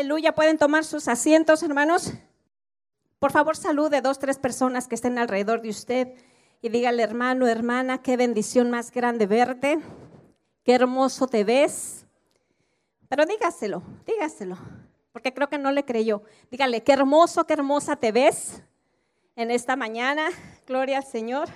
Aleluya. ¿Pueden tomar sus asientos, hermanos? Por favor, salude dos, tres personas que estén alrededor de usted y dígale, hermano, hermana, qué bendición más grande verte. Qué hermoso te ves. Pero dígaselo, dígaselo, porque creo que no le creyó. Dígale, qué hermoso, qué hermosa te ves en esta mañana. Gloria al Señor.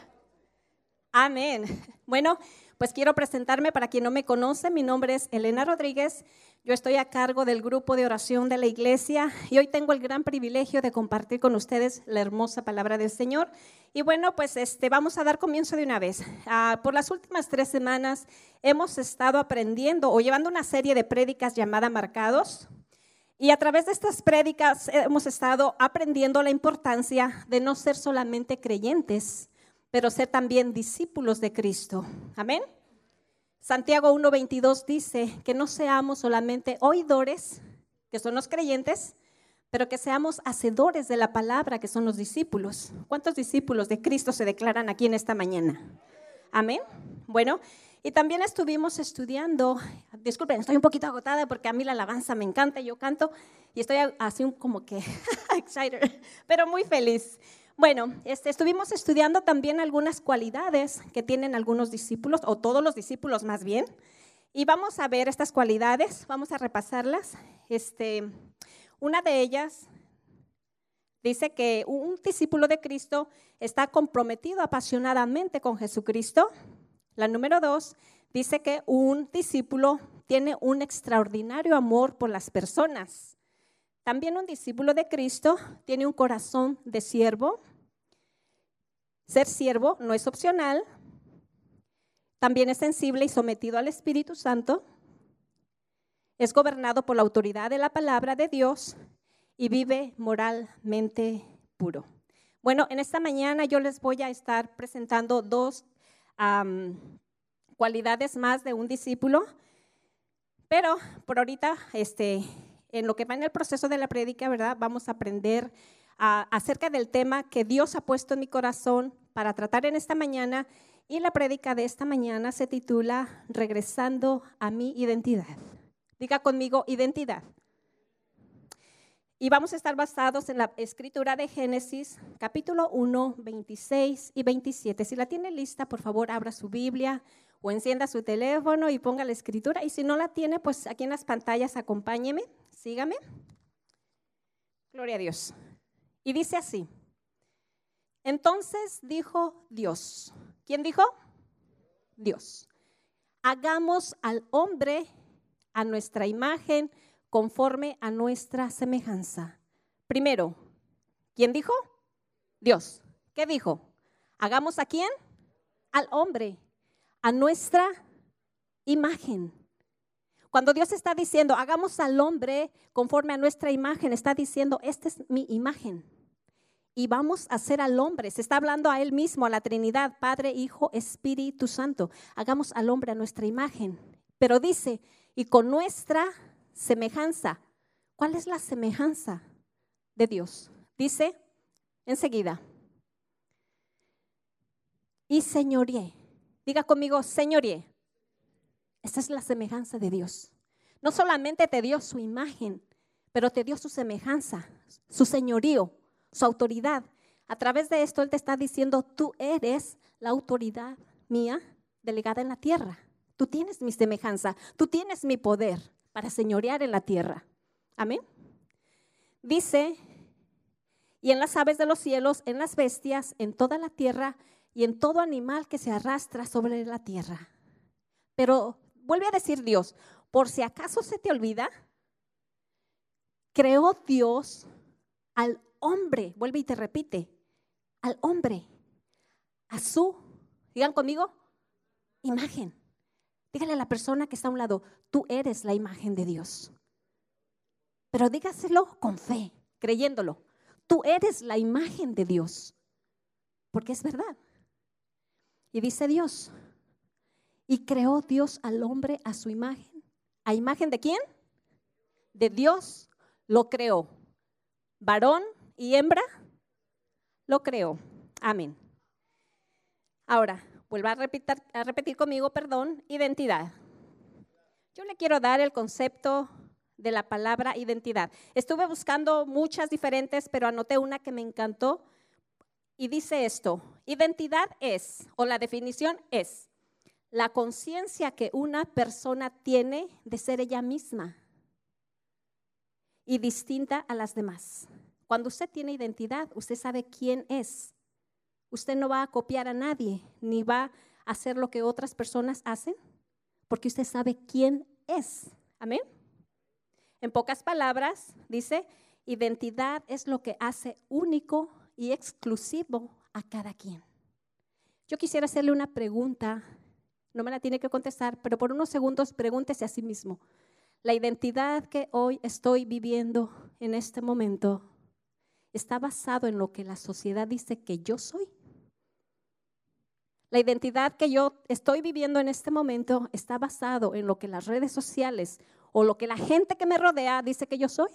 Amén. Bueno, pues quiero presentarme para quien no me conoce. Mi nombre es Elena Rodríguez. Yo estoy a cargo del grupo de oración de la iglesia y hoy tengo el gran privilegio de compartir con ustedes la hermosa palabra del Señor. Y bueno, pues este, vamos a dar comienzo de una vez. Ah, por las últimas tres semanas hemos estado aprendiendo o llevando una serie de prédicas llamada Marcados. Y a través de estas prédicas hemos estado aprendiendo la importancia de no ser solamente creyentes, pero ser también discípulos de Cristo. Amén. Santiago 1.22 dice que no seamos solamente oidores, que son los creyentes, pero que seamos hacedores de la palabra, que son los discípulos. ¿Cuántos discípulos de Cristo se declaran aquí en esta mañana? Amén. Bueno, y también estuvimos estudiando, disculpen, estoy un poquito agotada porque a mí la alabanza me encanta, yo canto y estoy así como que excited, pero muy feliz. Bueno, este, estuvimos estudiando también algunas cualidades que tienen algunos discípulos, o todos los discípulos más bien, y vamos a ver estas cualidades, vamos a repasarlas. Este, una de ellas dice que un discípulo de Cristo está comprometido apasionadamente con Jesucristo. La número dos dice que un discípulo tiene un extraordinario amor por las personas. También un discípulo de Cristo tiene un corazón de siervo. Ser siervo no es opcional. También es sensible y sometido al Espíritu Santo. Es gobernado por la autoridad de la palabra de Dios y vive moralmente puro. Bueno, en esta mañana yo les voy a estar presentando dos cualidades más de un discípulo, pero por ahorita este, en lo que va en el proceso de la prédica, ¿verdad? Vamos a aprender acerca del tema que Dios ha puesto en mi corazón para tratar en esta mañana. Y la prédica de esta mañana se titula Regresando a mi identidad. Diga conmigo identidad. Y vamos a estar basados en la escritura de Génesis, capítulo 1, 26 y 27. Si la tiene lista, por favor, abra su Biblia o encienda su teléfono y ponga la escritura. Y si no la tiene, pues aquí en las pantallas acompáñeme. Sígame. Gloria a Dios. Y dice así. Entonces dijo Dios. ¿Quién dijo? Dios. Hagamos al hombre a nuestra imagen conforme a nuestra semejanza. Primero, ¿quién dijo? Dios. ¿Qué dijo? Hagamos a quién? Al hombre, a nuestra imagen. Cuando Dios está diciendo, hagamos al hombre conforme a nuestra imagen, está diciendo, esta es mi imagen. Y vamos a hacer al hombre. Se está hablando a él mismo, a la Trinidad, Padre, Hijo, Espíritu Santo. Hagamos al hombre a nuestra imagen. Pero dice, y con nuestra semejanza. ¿Cuál es la semejanza de Dios? Dice enseguida. Y señoríe. Diga conmigo, señoríe. Esta es la semejanza de Dios. No solamente te dio su imagen, pero te dio su semejanza, su señorío, su autoridad. A través de esto Él te está diciendo, tú eres la autoridad mía delegada en la tierra. Tú tienes mi semejanza, tú tienes mi poder para señorear en la tierra. Amén. Dice, y en las aves de los cielos, en las bestias, en toda la tierra y en todo animal que se arrastra sobre la tierra. Pero vuelve a decir Dios, por si acaso se te olvida, creó Dios al hombre, vuelve y te repite, al hombre, a su, digan conmigo, imagen. Dígale a la persona que está a un lado, tú eres la imagen de Dios. Pero dígaselo con fe, creyéndolo. Tú eres la imagen de Dios, porque es verdad. Y dice Dios, y creó Dios al hombre a su imagen. ¿A imagen de quién? De Dios lo creó. Varón y hembra lo creó. Amén. Ahora, vuelva a repetir, repetir conmigo, perdón, identidad. Yo le quiero dar el concepto de la palabra identidad. Estuve buscando muchas diferentes, pero anoté una que me encantó y dice esto, identidad es, o la definición es, la conciencia que una persona tiene de ser ella misma y distinta a las demás. Cuando usted tiene identidad, usted sabe quién es. Usted no va a copiar a nadie, ni va a hacer lo que otras personas hacen, porque usted sabe quién es. Amén. En pocas palabras, dice, identidad es lo que hace único y exclusivo a cada quien. Yo quisiera hacerle una pregunta, no me la tiene que contestar, pero por unos segundos pregúntese a sí mismo. La identidad que hoy estoy viviendo en este momento está basado en lo que la sociedad dice que yo soy. La identidad que yo estoy viviendo en este momento está basado en lo que las redes sociales o lo que la gente que me rodea dice que yo soy.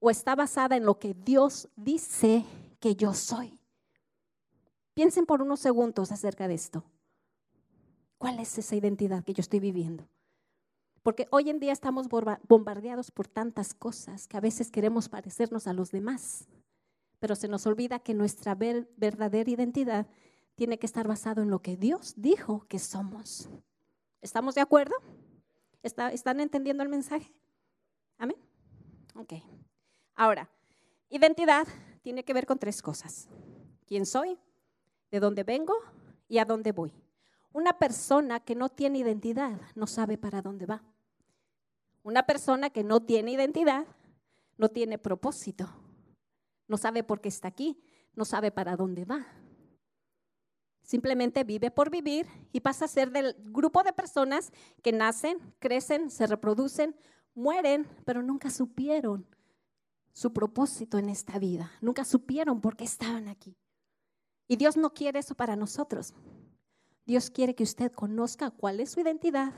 O está basada en lo que Dios dice que yo soy. Piensen por unos segundos acerca de esto. ¿Cuál es esa identidad que yo estoy viviendo? Porque hoy en día estamos bombardeados por tantas cosas que a veces queremos parecernos a los demás, pero se nos olvida que nuestra verdadera identidad tiene que estar basado en lo que Dios dijo que somos. ¿Estamos de acuerdo? ¿Están entendiendo el mensaje? Amén. Ok. Ahora, identidad tiene que ver con tres cosas. ¿Quién soy? ¿De dónde vengo? ¿Y a dónde voy? Una persona que no tiene identidad no sabe para dónde va. Una persona que no tiene identidad no tiene propósito. No sabe por qué está aquí, no sabe para dónde va. Simplemente vive por vivir y pasa a ser del grupo de personas que nacen, crecen, se reproducen, mueren, pero nunca supieron su propósito en esta vida. Nunca supieron por qué estaban aquí. Y Dios no quiere eso para nosotros. Dios quiere que usted conozca cuál es su identidad,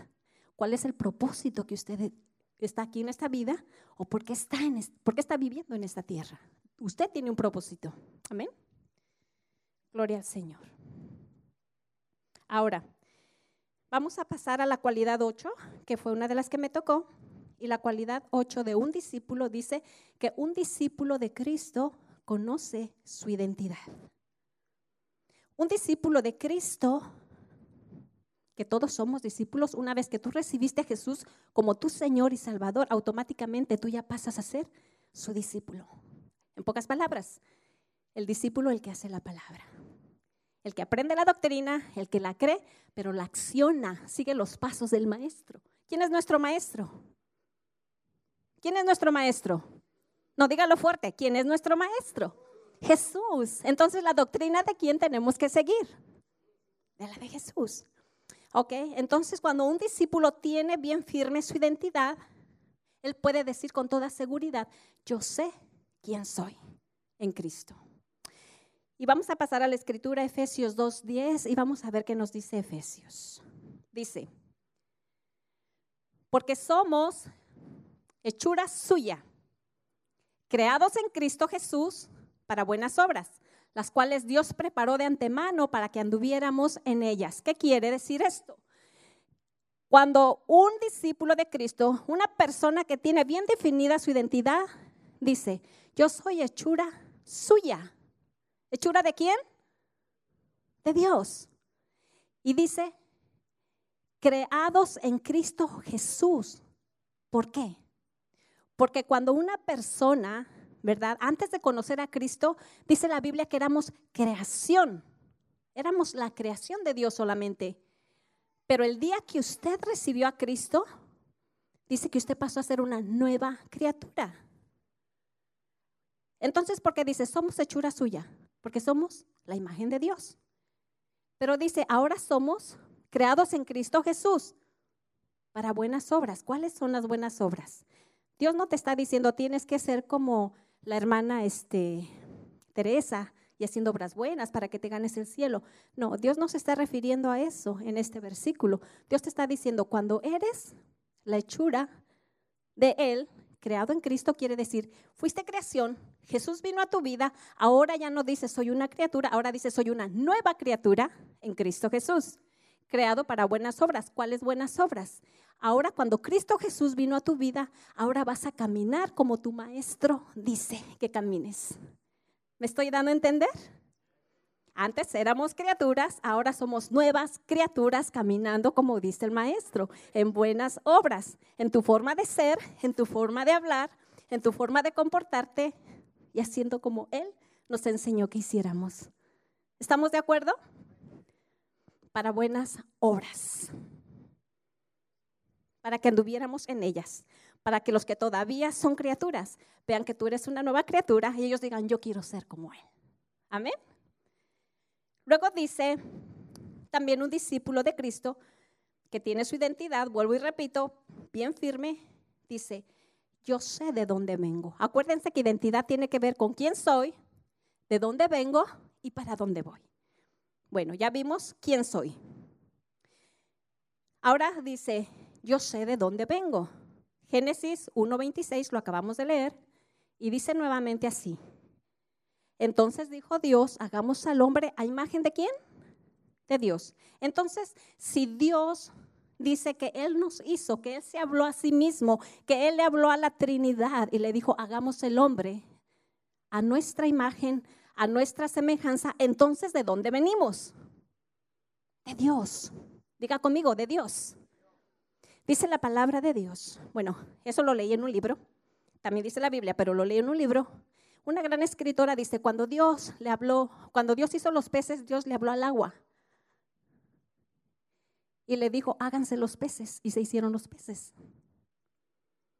cuál es el propósito que usted está aquí en esta vida o por qué está, en, por qué está viviendo en esta tierra. Usted tiene un propósito. Amén. Gloria al Señor. Ahora, vamos a pasar a la cualidad 8, que fue una de las que me tocó. Y la cualidad 8 de un discípulo dice que un discípulo de Cristo conoce su identidad. Un discípulo de Cristo, que todos somos discípulos, una vez que tú recibiste a Jesús como tu Señor y Salvador, automáticamente tú ya pasas a ser su discípulo. En pocas palabras, el discípulo el que hace la palabra el que aprende la doctrina, el que la cree, pero la acciona, sigue los pasos del maestro. ¿Quién es nuestro maestro? ¿Quién es nuestro maestro? No dígalo fuerte, ¿quién es nuestro maestro? Jesús. Entonces, ¿la doctrina de quién tenemos que seguir? De la de Jesús. ¿Ok? Entonces, cuando un discípulo tiene bien firme su identidad, él puede decir con toda seguridad, yo sé quién soy en Cristo. Y vamos a pasar a la escritura Efesios 2.10 y vamos a ver qué nos dice Efesios. Dice, porque somos hechura suya, creados en Cristo Jesús para buenas obras, las cuales Dios preparó de antemano para que anduviéramos en ellas. ¿Qué quiere decir esto? Cuando un discípulo de Cristo, una persona que tiene bien definida su identidad, dice, yo soy hechura suya ¿Hechura de quién? De Dios. Y dice, creados en Cristo Jesús. ¿Por qué? Porque cuando una persona, ¿verdad? Antes de conocer a Cristo, dice la Biblia que éramos creación. Éramos la creación de Dios solamente. Pero el día que usted recibió a Cristo, dice que usted pasó a ser una nueva criatura. Entonces, ¿por qué dice, somos hechura suya? porque somos la imagen de Dios. Pero dice, ahora somos creados en Cristo Jesús para buenas obras. ¿Cuáles son las buenas obras? Dios no te está diciendo tienes que ser como la hermana este, Teresa y haciendo obras buenas para que te ganes el cielo. No, Dios no se está refiriendo a eso en este versículo. Dios te está diciendo, cuando eres la hechura de Él, creado en Cristo quiere decir, fuiste creación, Jesús vino a tu vida, ahora ya no dices soy una criatura, ahora dices soy una nueva criatura en Cristo Jesús, creado para buenas obras. ¿Cuáles buenas obras? Ahora cuando Cristo Jesús vino a tu vida, ahora vas a caminar como tu maestro dice que camines. ¿Me estoy dando a entender? Antes éramos criaturas, ahora somos nuevas criaturas caminando como dice el maestro, en buenas obras, en tu forma de ser, en tu forma de hablar, en tu forma de comportarte y haciendo como Él nos enseñó que hiciéramos. ¿Estamos de acuerdo? Para buenas obras para que anduviéramos en ellas, para que los que todavía son criaturas vean que tú eres una nueva criatura y ellos digan, yo quiero ser como Él. Amén. Luego dice también un discípulo de Cristo que tiene su identidad, vuelvo y repito, bien firme, dice, yo sé de dónde vengo. Acuérdense que identidad tiene que ver con quién soy, de dónde vengo y para dónde voy. Bueno, ya vimos quién soy. Ahora dice, yo sé de dónde vengo. Génesis 1.26 lo acabamos de leer y dice nuevamente así. Entonces dijo Dios, hagamos al hombre a imagen de quién? De Dios. Entonces, si Dios dice que Él nos hizo, que Él se habló a sí mismo, que Él le habló a la Trinidad y le dijo, hagamos el hombre a nuestra imagen, a nuestra semejanza, entonces ¿de dónde venimos? De Dios. Diga conmigo, de Dios. Dice la palabra de Dios. Bueno, eso lo leí en un libro. También dice la Biblia, pero lo leí en un libro. Una gran escritora dice, cuando Dios le habló, cuando Dios hizo los peces, Dios le habló al agua. Y le dijo, háganse los peces. Y se hicieron los peces.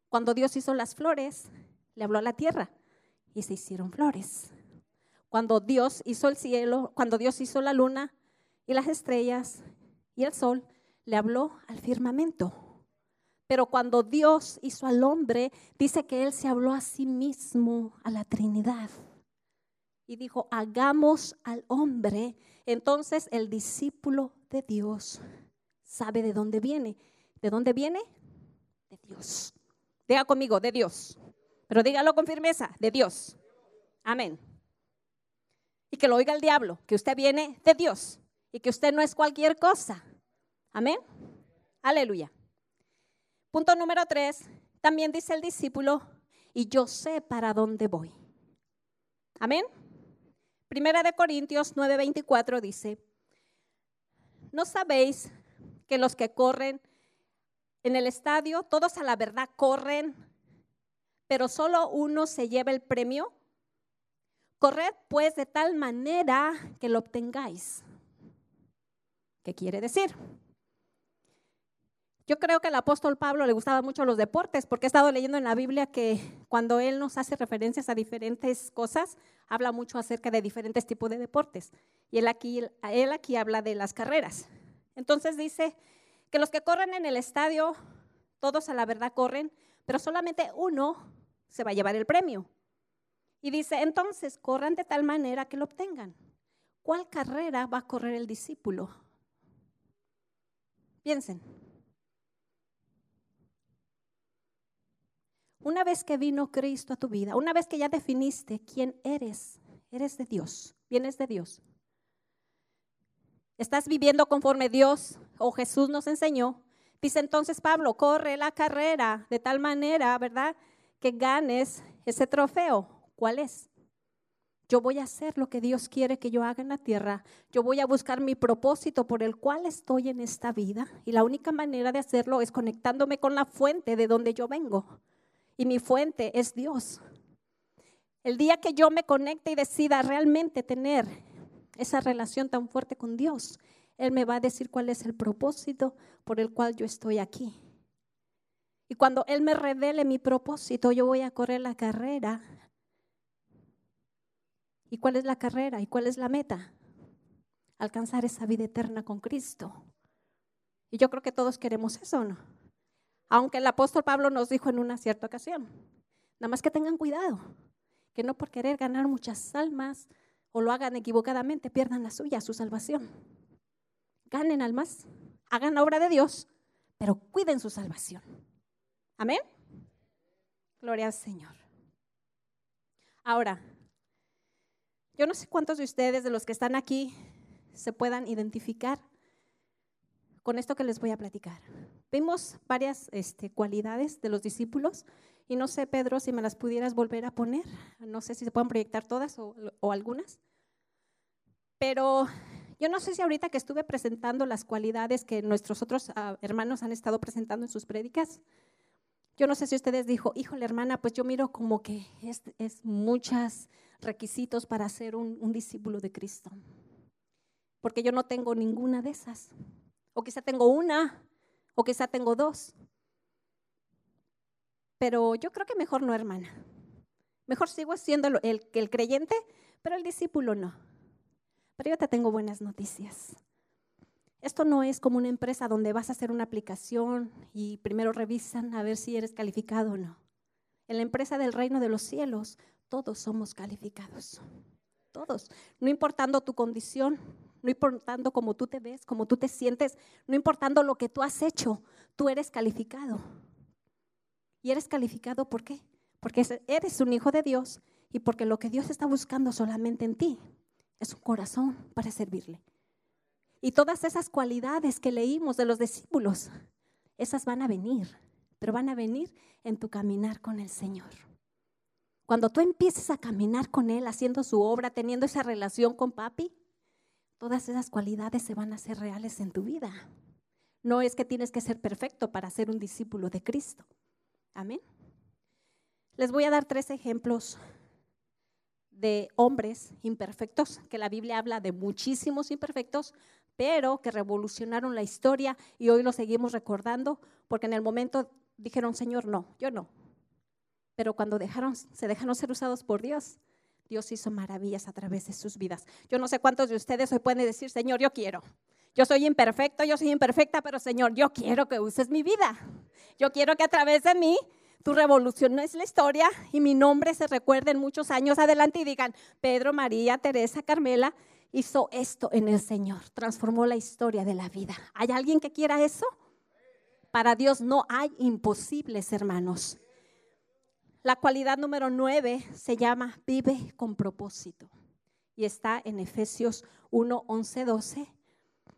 Cuando Dios hizo las flores, le habló a la tierra. Y se hicieron flores. Cuando Dios hizo el cielo, cuando Dios hizo la luna y las estrellas y el sol, le habló al firmamento. Pero cuando Dios hizo al hombre, dice que Él se habló a sí mismo, a la Trinidad. Y dijo, hagamos al hombre. Entonces el discípulo de Dios sabe de dónde viene. ¿De dónde viene? De Dios. Diga conmigo, de Dios. Pero dígalo con firmeza, de Dios. Amén. Y que lo oiga el diablo, que usted viene de Dios y que usted no es cualquier cosa. Amén. Aleluya. Punto número tres, también dice el discípulo, y yo sé para dónde voy. Amén. Primera de Corintios 9:24 dice, ¿no sabéis que los que corren en el estadio, todos a la verdad corren, pero solo uno se lleva el premio? Corred pues de tal manera que lo obtengáis. ¿Qué quiere decir? Yo creo que al apóstol Pablo le gustaban mucho los deportes, porque he estado leyendo en la Biblia que cuando él nos hace referencias a diferentes cosas, habla mucho acerca de diferentes tipos de deportes. Y él aquí, él aquí habla de las carreras. Entonces dice que los que corren en el estadio, todos a la verdad corren, pero solamente uno se va a llevar el premio. Y dice, entonces corran de tal manera que lo obtengan. ¿Cuál carrera va a correr el discípulo? Piensen. Una vez que vino Cristo a tu vida, una vez que ya definiste quién eres, eres de Dios, vienes de Dios. Estás viviendo conforme Dios o Jesús nos enseñó. Dice entonces Pablo, corre la carrera de tal manera, ¿verdad? Que ganes ese trofeo. ¿Cuál es? Yo voy a hacer lo que Dios quiere que yo haga en la tierra. Yo voy a buscar mi propósito por el cual estoy en esta vida. Y la única manera de hacerlo es conectándome con la fuente de donde yo vengo y mi fuente es Dios. El día que yo me conecte y decida realmente tener esa relación tan fuerte con Dios, Él me va a decir cuál es el propósito por el cual yo estoy aquí. Y cuando Él me revele mi propósito, yo voy a correr la carrera. ¿Y cuál es la carrera? ¿Y cuál es la meta? Alcanzar esa vida eterna con Cristo. Y yo creo que todos queremos eso, ¿no? Aunque el apóstol Pablo nos dijo en una cierta ocasión, nada más que tengan cuidado, que no por querer ganar muchas almas o lo hagan equivocadamente, pierdan la suya, su salvación. Ganen almas, hagan la obra de Dios, pero cuiden su salvación. Amén. Gloria al Señor. Ahora, yo no sé cuántos de ustedes, de los que están aquí, se puedan identificar con esto que les voy a platicar. Vimos varias este, cualidades de los discípulos y no sé, Pedro, si me las pudieras volver a poner. No sé si se pueden proyectar todas o, algunas. Pero yo no sé si ahorita que estuve presentando las cualidades que nuestros otros ah, hermanos han estado presentando en sus prédicas, yo no sé si ustedes dijo, híjole hermana, pues yo miro como que es, es muchos requisitos para ser un discípulo de Cristo, porque yo no tengo ninguna de esas, o quizá tengo una, o quizá tengo dos. Pero yo creo que mejor no, hermana. Mejor sigo siendo el, el creyente, pero el discípulo no. Pero yo te tengo buenas noticias. Esto no es como una empresa donde vas a hacer una aplicación y primero revisan a ver si eres calificado o no. En la empresa del reino de los cielos, todos somos calificados. Todos. No importando tu condición, no importando cómo tú te ves, cómo tú te sientes, no importando lo que tú has hecho, tú eres calificado. ¿Y eres calificado por qué? Porque eres un hijo de Dios y porque lo que Dios está buscando solamente en ti es un corazón para servirle. Y todas esas cualidades que leímos de los discípulos, esas van a venir, pero van a venir en tu caminar con el Señor. Cuando tú empieces a caminar con Él, haciendo su obra, teniendo esa relación con papi, todas esas cualidades se van a hacer reales en tu vida. No es que tienes que ser perfecto para ser un discípulo de Cristo. Amén. Les voy a dar tres ejemplos de hombres imperfectos, que la Biblia habla de muchísimos imperfectos, pero que revolucionaron la historia y hoy lo seguimos recordando, porque en el momento dijeron, Señor, no, yo no. Pero cuando dejaron, se dejaron ser usados por Dios, Dios hizo maravillas a través de sus vidas. Yo no sé cuántos de ustedes hoy pueden decir, Señor, yo quiero. Yo soy imperfecto, yo soy imperfecta, pero Señor, yo quiero que uses mi vida. Yo quiero que a través de mí tú revoluciones la historia y mi nombre se recuerde en muchos años adelante y digan, Pedro, María, Teresa, Carmela hizo esto en el Señor, transformó la historia de la vida. ¿Hay alguien que quiera eso? Para Dios no hay imposibles, hermanos. La cualidad número nueve se llama vive con propósito y está en Efesios 1, 11, 12.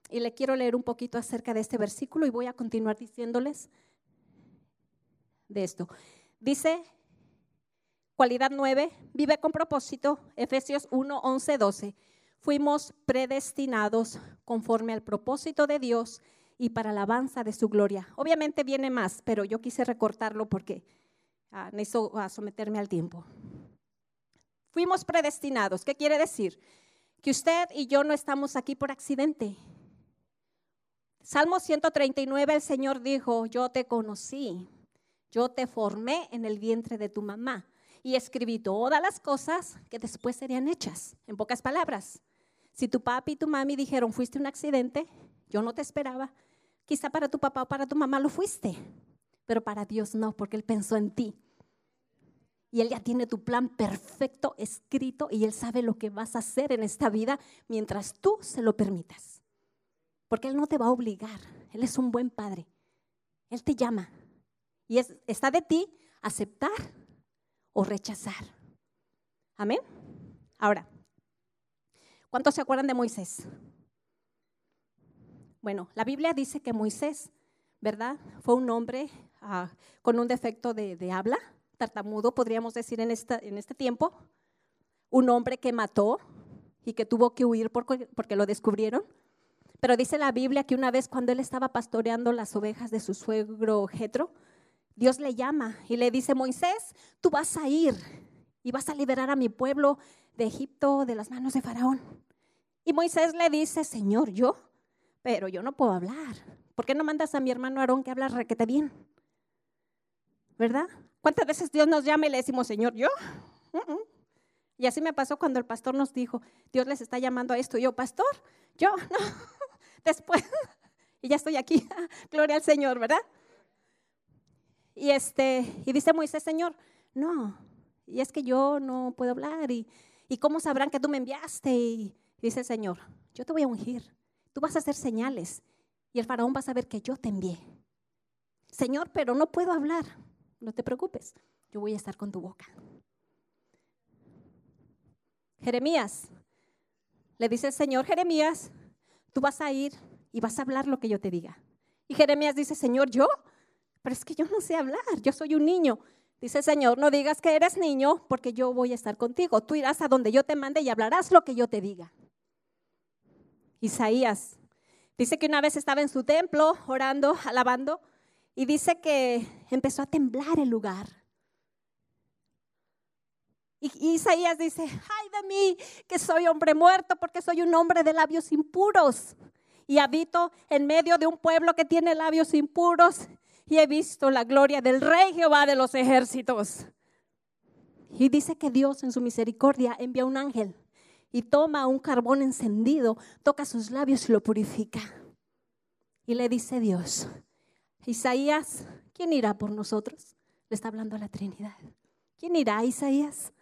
Y le quiero leer un poquito acerca de este versículo y voy a continuar diciéndoles de esto. Dice, cualidad 9, vive con propósito, Efesios 1, 11, 12. Fuimos predestinados conforme al propósito de Dios y para alabanza de su gloria. Obviamente viene más, pero yo quise recortarlo porque ah, necesito someterme al tiempo. Fuimos predestinados. ¿Qué quiere decir? Que usted y yo no estamos aquí por accidente. Salmo 139, el Señor dijo, yo te conocí yo te formé en el vientre de tu mamá y escribí todas las cosas que después serían hechas. En pocas palabras, si tu papi y tu mami dijeron fuiste un accidente, yo no te esperaba, quizá para tu papá o para tu mamá lo fuiste, pero para Dios no, porque Él pensó en ti. Y Él ya tiene tu plan perfecto escrito y Él sabe lo que vas a hacer en esta vida mientras tú se lo permitas. Porque Él no te va a obligar, Él es un buen padre. Él te llama, y está de ti aceptar o rechazar. Amén. Ahora, ¿cuántos se acuerdan de Moisés? Bueno, la Biblia dice que Moisés, ¿verdad? Fue un hombre ah, con un defecto de, habla, tartamudo, podríamos decir en, este tiempo. Un hombre que mató y que tuvo que huir porque, porque lo descubrieron. Pero dice la Biblia que una vez cuando él estaba pastoreando las ovejas de su suegro Jetro, Dios le llama y le dice, Moisés, tú vas a ir y vas a liberar a mi pueblo de Egipto de las manos de Faraón. Y Moisés le dice, Señor, yo, pero yo no puedo hablar. ¿Por qué no mandas a mi hermano Aarón que habla requete bien? ¿Verdad? ¿Cuántas veces Dios nos llama y le decimos, Señor, yo? Y así me pasó cuando el pastor nos dijo, Dios les está llamando a esto. Y yo, pastor, yo, no. Después, y ya estoy aquí. Gloria al Señor, ¿verdad? Y, este, y dice Moisés, Señor, no, y es que yo no puedo hablar. Y, y cómo sabrán que tú me enviaste? Y dice el Señor, yo te voy a ungir. Tú vas a hacer señales. Y el faraón va a saber que yo te envié. Señor, pero no puedo hablar. No te preocupes, yo voy a estar con tu boca. Jeremías, le dice el Señor, Jeremías, tú vas a ir y vas a hablar lo que yo te diga. Y Jeremías dice, Señor, ¿yo? Pero es que yo no sé hablar, yo soy un niño. Dice, Señor, no digas que eres niño porque yo voy a estar contigo. Tú irás a donde yo te mande y hablarás lo que yo te diga. Isaías dice que una vez estaba en su templo orando, alabando, y dice que empezó a temblar el lugar. Y Isaías dice, ay de mí, que soy hombre muerto porque soy un hombre de labios impuros. Y habito en medio de un pueblo que tiene labios impuros y he visto la gloria del Rey Jehová de los ejércitos. Y dice que Dios en su misericordia envía un ángel y toma un carbón encendido, toca sus labios y lo purifica. Y le dice Dios, Isaías, ¿quién irá por nosotros? Le está hablando a la Trinidad. ¿Quién irá, Isaías?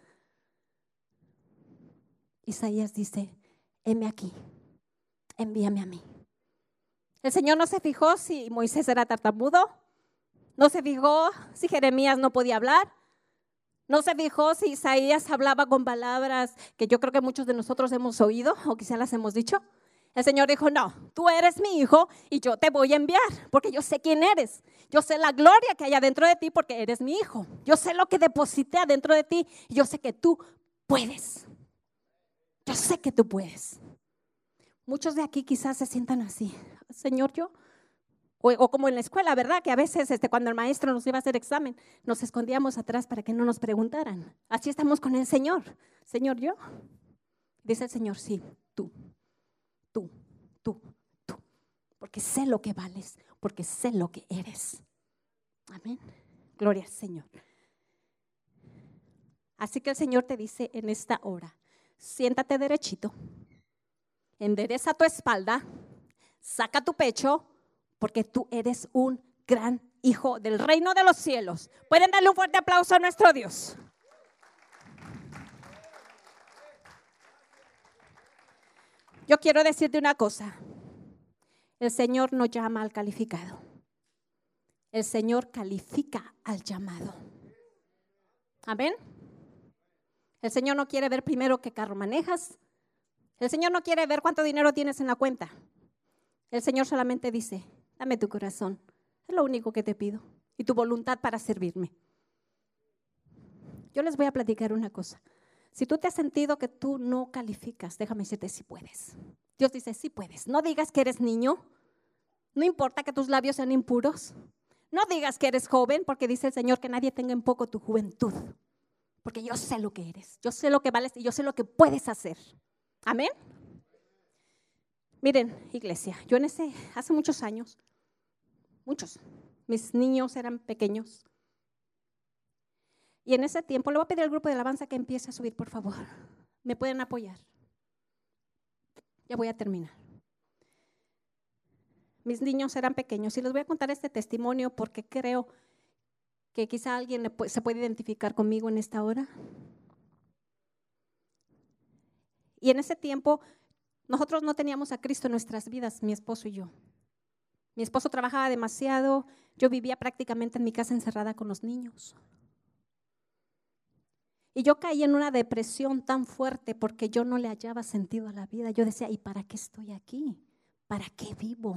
Isaías dice, heme aquí, envíame a mí. El Señor no se fijó si Moisés era tartamudo, no se fijó si Jeremías no podía hablar. No se fijó si Isaías hablaba con palabras que yo creo que muchos de nosotros hemos oído o quizá las hemos dicho. El Señor dijo, no, tú eres mi hijo y yo te voy a enviar porque yo sé quién eres. Yo sé la gloria que hay adentro de ti porque eres mi hijo. Yo sé lo que deposité adentro de ti y yo sé que tú puedes. Yo sé que tú puedes. Muchos de aquí quizás se sientan así. Señor, yo o, como en la escuela, ¿verdad? Que a veces este, cuando el maestro nos iba a hacer examen, nos escondíamos atrás para que no nos preguntaran. Así estamos con el Señor. Señor, yo. Dice el Señor, sí, tú, tú, tú, tú. Porque sé lo que vales, porque sé lo que eres. Amén. Gloria al Señor. Así que el Señor te dice en esta hora, siéntate derechito, endereza tu espalda, saca tu pecho porque tú eres un gran hijo del reino de los cielos. ¿Pueden darle un fuerte aplauso a nuestro Dios? Yo quiero decirte una cosa. El Señor no llama al calificado. El Señor califica al llamado. Amén. El Señor no quiere ver primero qué carro manejas. El Señor no quiere ver cuánto dinero tienes en la cuenta. El Señor solamente dice, Dame tu corazón. Es lo único que te pido. Y tu voluntad para servirme. Yo les voy a platicar una cosa. Si tú te has sentido que tú no calificas, déjame decirte si puedes. Dios dice, sí puedes. No digas que eres niño. No importa que tus labios sean impuros. No digas que eres joven, porque dice el Señor que nadie tenga en poco tu juventud. Porque yo sé lo que eres. Yo sé lo que vales y yo sé lo que puedes hacer. Amén. Miren, iglesia, yo en ese, hace muchos años, muchos. Mis niños eran pequeños. Y en ese tiempo, le voy a pedir al grupo de alabanza que empiece a subir, por favor. ¿Me pueden apoyar? Ya voy a terminar. Mis niños eran pequeños y les voy a contar este testimonio porque creo que quizá alguien se puede identificar conmigo en esta hora. Y en ese tiempo nosotros no teníamos a Cristo en nuestras vidas, mi esposo y yo. Mi esposo trabajaba demasiado, yo vivía prácticamente en mi casa encerrada con los niños. Y yo caí en una depresión tan fuerte porque yo no le hallaba sentido a la vida. Yo decía, ¿y para qué estoy aquí? ¿Para qué vivo?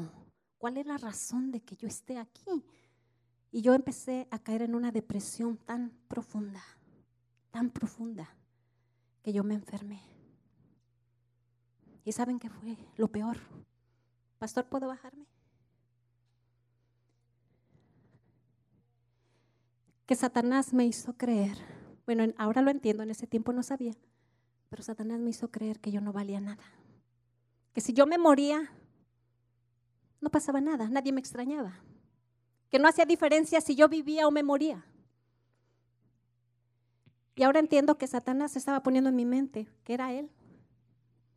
¿Cuál es la razón de que yo esté aquí? Y yo empecé a caer en una depresión tan profunda, tan profunda, que yo me enfermé. ¿Y saben qué fue lo peor? Pastor, ¿puedo bajarme? que Satanás me hizo creer, bueno, ahora lo entiendo, en ese tiempo no sabía, pero Satanás me hizo creer que yo no valía nada. Que si yo me moría, no pasaba nada, nadie me extrañaba. Que no hacía diferencia si yo vivía o me moría. Y ahora entiendo que Satanás estaba poniendo en mi mente que era él.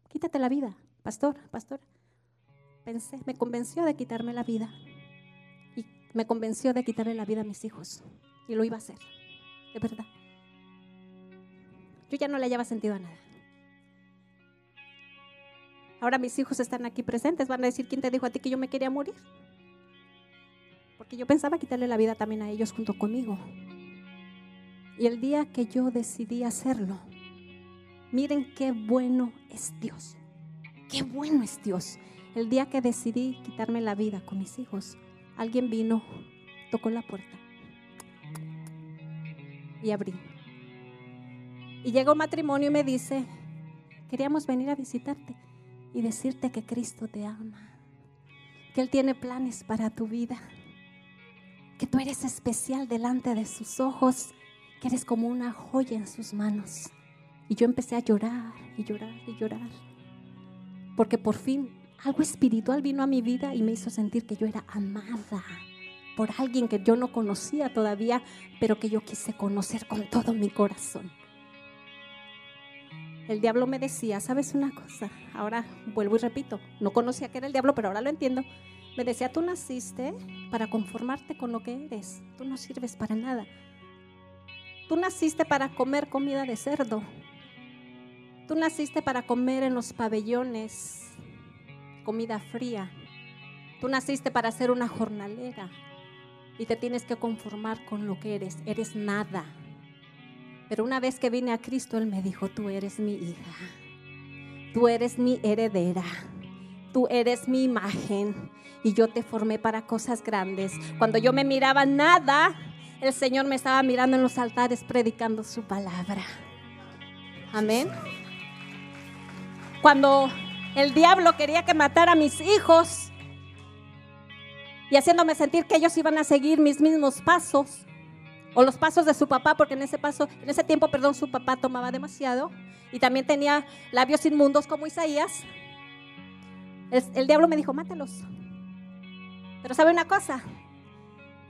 Quítate la vida, pastor, pastor. Pensé, me convenció de quitarme la vida. Y me convenció de quitarle la vida a mis hijos. Y lo iba a hacer, de verdad. Yo ya no le hallaba sentido a nada. Ahora mis hijos están aquí presentes, van a decir, ¿quién te dijo a ti que yo me quería morir? Porque yo pensaba quitarle la vida también a ellos junto conmigo. Y el día que yo decidí hacerlo, miren qué bueno es Dios. Qué bueno es Dios. El día que decidí quitarme la vida con mis hijos, alguien vino, tocó la puerta y abrí. Y llegó un matrimonio y me dice, queríamos venir a visitarte y decirte que Cristo te ama, que Él tiene planes para tu vida, que tú eres especial delante de sus ojos, que eres como una joya en sus manos. Y yo empecé a llorar y llorar y llorar, porque por fin algo espiritual vino a mi vida y me hizo sentir que yo era amada por alguien que yo no conocía todavía, pero que yo quise conocer con todo mi corazón. El diablo me decía, ¿sabes una cosa? Ahora vuelvo y repito, no conocía que era el diablo, pero ahora lo entiendo. Me decía, tú naciste para conformarte con lo que eres, tú no sirves para nada. Tú naciste para comer comida de cerdo. Tú naciste para comer en los pabellones comida fría. Tú naciste para ser una jornalera y te tienes que conformar con lo que eres. Eres nada. Pero una vez que vine a Cristo, Él me dijo, tú eres mi hija. Tú eres mi heredera. Tú eres mi imagen y yo te formé para cosas grandes. Cuando yo me miraba nada, el Señor me estaba mirando en los altares predicando su palabra. Amén. Cuando el diablo quería que matara a mis hijos y haciéndome sentir que ellos iban a seguir mis mismos pasos o los pasos de su papá, porque en ese paso, en ese tiempo, perdón, su papá tomaba demasiado y también tenía labios inmundos como Isaías. El, diablo me dijo, mátalos. Pero sabe una cosa,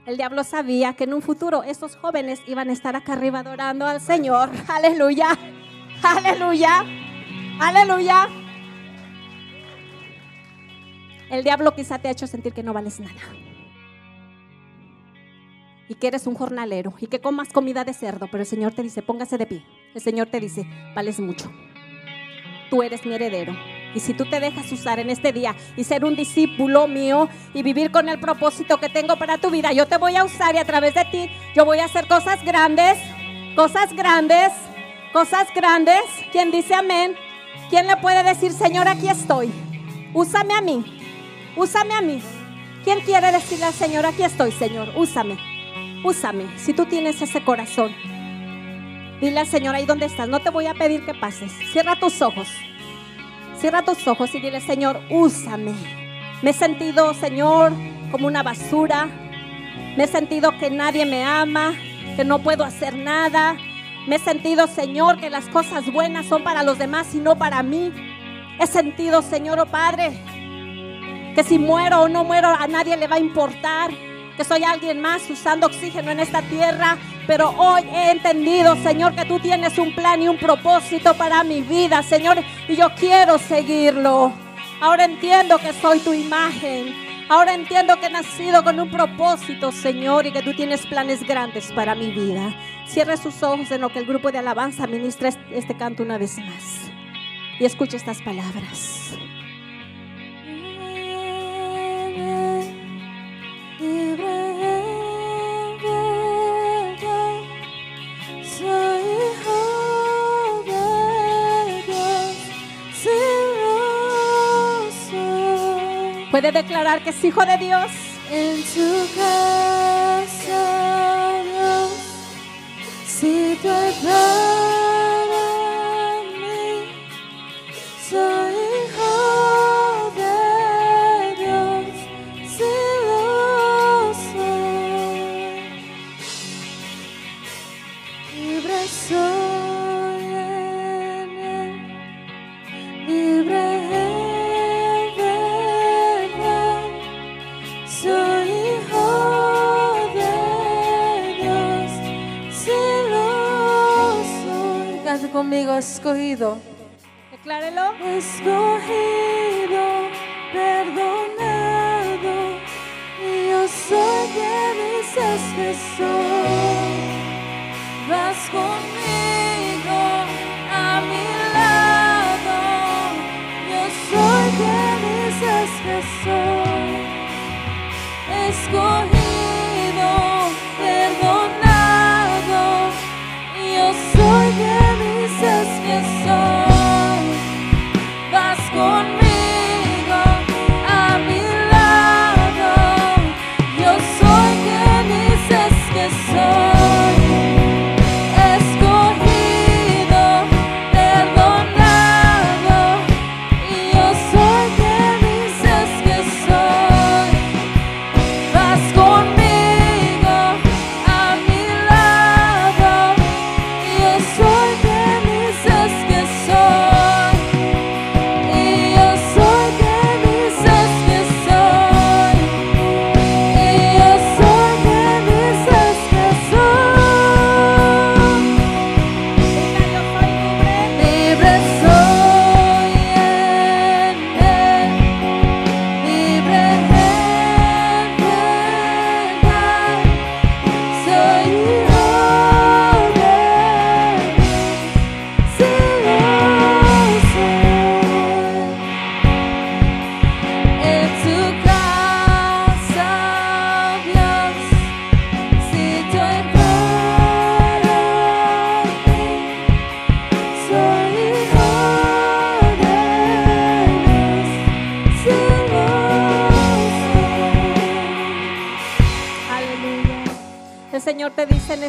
el diablo sabía que en un futuro estos jóvenes iban a estar acá arriba adorando al Señor. Aleluya, aleluya, aleluya. El diablo quizá te ha hecho sentir que no vales nada. Y que eres un jornalero y que comas comida de cerdo, pero el Señor te dice, póngase de pie. El Señor te dice, vales mucho. Tú eres mi heredero. Y si tú te dejas usar en este día y ser un discípulo mío y vivir con el propósito que tengo para tu vida, yo te voy a usar y a través de ti yo voy a hacer cosas grandes, cosas grandes, cosas grandes. ¿Quién dice amén? ¿Quién le puede decir, Señor, aquí estoy? Úsame a mí. Úsame a mí. ¿Quién quiere decirle al Señor, aquí estoy, Señor? Úsame. Úsame. Si tú tienes ese corazón, dile al Señor ahí donde estás. No te voy a pedir que pases. Cierra tus ojos. Cierra tus ojos y dile, Señor, úsame. Me he sentido, Señor, como una basura. Me he sentido que nadie me ama, que no puedo hacer nada. Me he sentido, Señor, que las cosas buenas son para los demás y no para mí. He sentido, Señor, oh Padre, que si muero o no muero a nadie le va a importar. Que soy alguien más usando oxígeno en esta tierra. Pero hoy he entendido, Señor, que tú tienes un plan y un propósito para mi vida, Señor. Y yo quiero seguirlo. Ahora entiendo que soy tu imagen. Ahora entiendo que he nacido con un propósito, Señor, y que tú tienes planes grandes para mi vida. Cierre sus ojos en lo que el grupo de alabanza ministra este canto una vez más. Y escuche estas palabras. Puede declarar que es hijo de Dios. En tu casa, si tú escogido. Declárelo. Escogido, perdonado, y yo soy quien dices que soy. Vas conmigo a mi lado, yo soy quien dices que soy.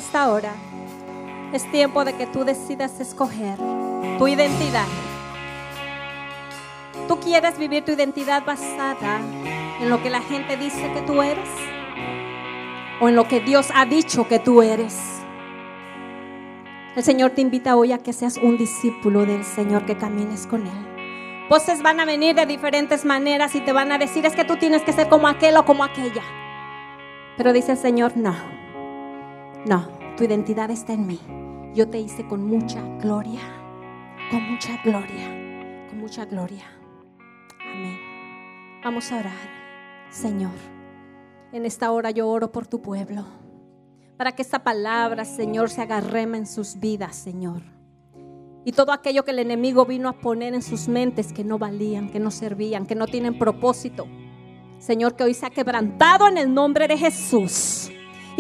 Esta hora, es tiempo de que tú decidas escoger tu identidad. ¿Tú quieres vivir tu identidad basada en lo que la gente dice que tú eres? ¿O en lo que Dios ha dicho que tú eres? El Señor te invita hoy a que seas un discípulo del Señor, que camines con Él. Voces van a venir de diferentes maneras y te van a decir es que tú tienes que ser como aquel o como aquella. Pero dice el Señor, no, no, tu identidad está en mí. Yo te hice con mucha gloria, con mucha gloria, con mucha gloria. Amén. Vamos a orar. Señor, en esta hora yo oro por tu pueblo, para que esta palabra, Señor, se agarreme en sus vidas, Señor. Y todo aquello que el enemigo vino a poner en sus mentes que no valían, que no servían, que no tienen propósito. Señor, que hoy sea quebrantado en el nombre de Jesús.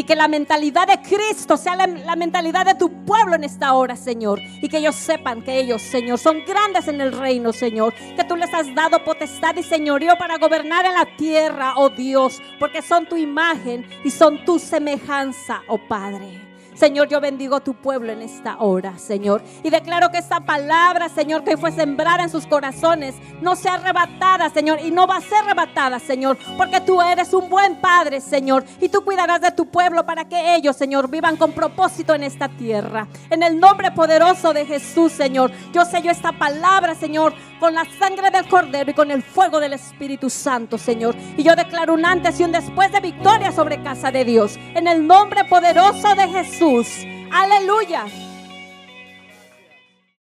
Y que la mentalidad de Cristo sea la, la, mentalidad de tu pueblo en esta hora, Señor. Y que ellos sepan que ellos, Señor, son grandes en el reino, Señor. Que tú les has dado potestad y señorío para gobernar en la tierra, oh Dios. Porque son tu imagen y son tu semejanza, oh Padre. Señor, yo bendigo a tu pueblo en esta hora, Señor. Y declaro que esta palabra, Señor, que fue sembrada en sus corazones, no sea arrebatada, Señor. Y no va a ser arrebatada, Señor. Porque tú eres un buen Padre, Señor. Y tú cuidarás de tu pueblo para que ellos, Señor, vivan con propósito en esta tierra. En el nombre poderoso de Jesús, Señor. Yo sello esta palabra, Señor, con la sangre del Cordero y con el fuego del Espíritu Santo, Señor. Y yo declaro un antes y un después de victoria sobre casa de Dios. En el nombre poderoso de Jesús. Aleluya.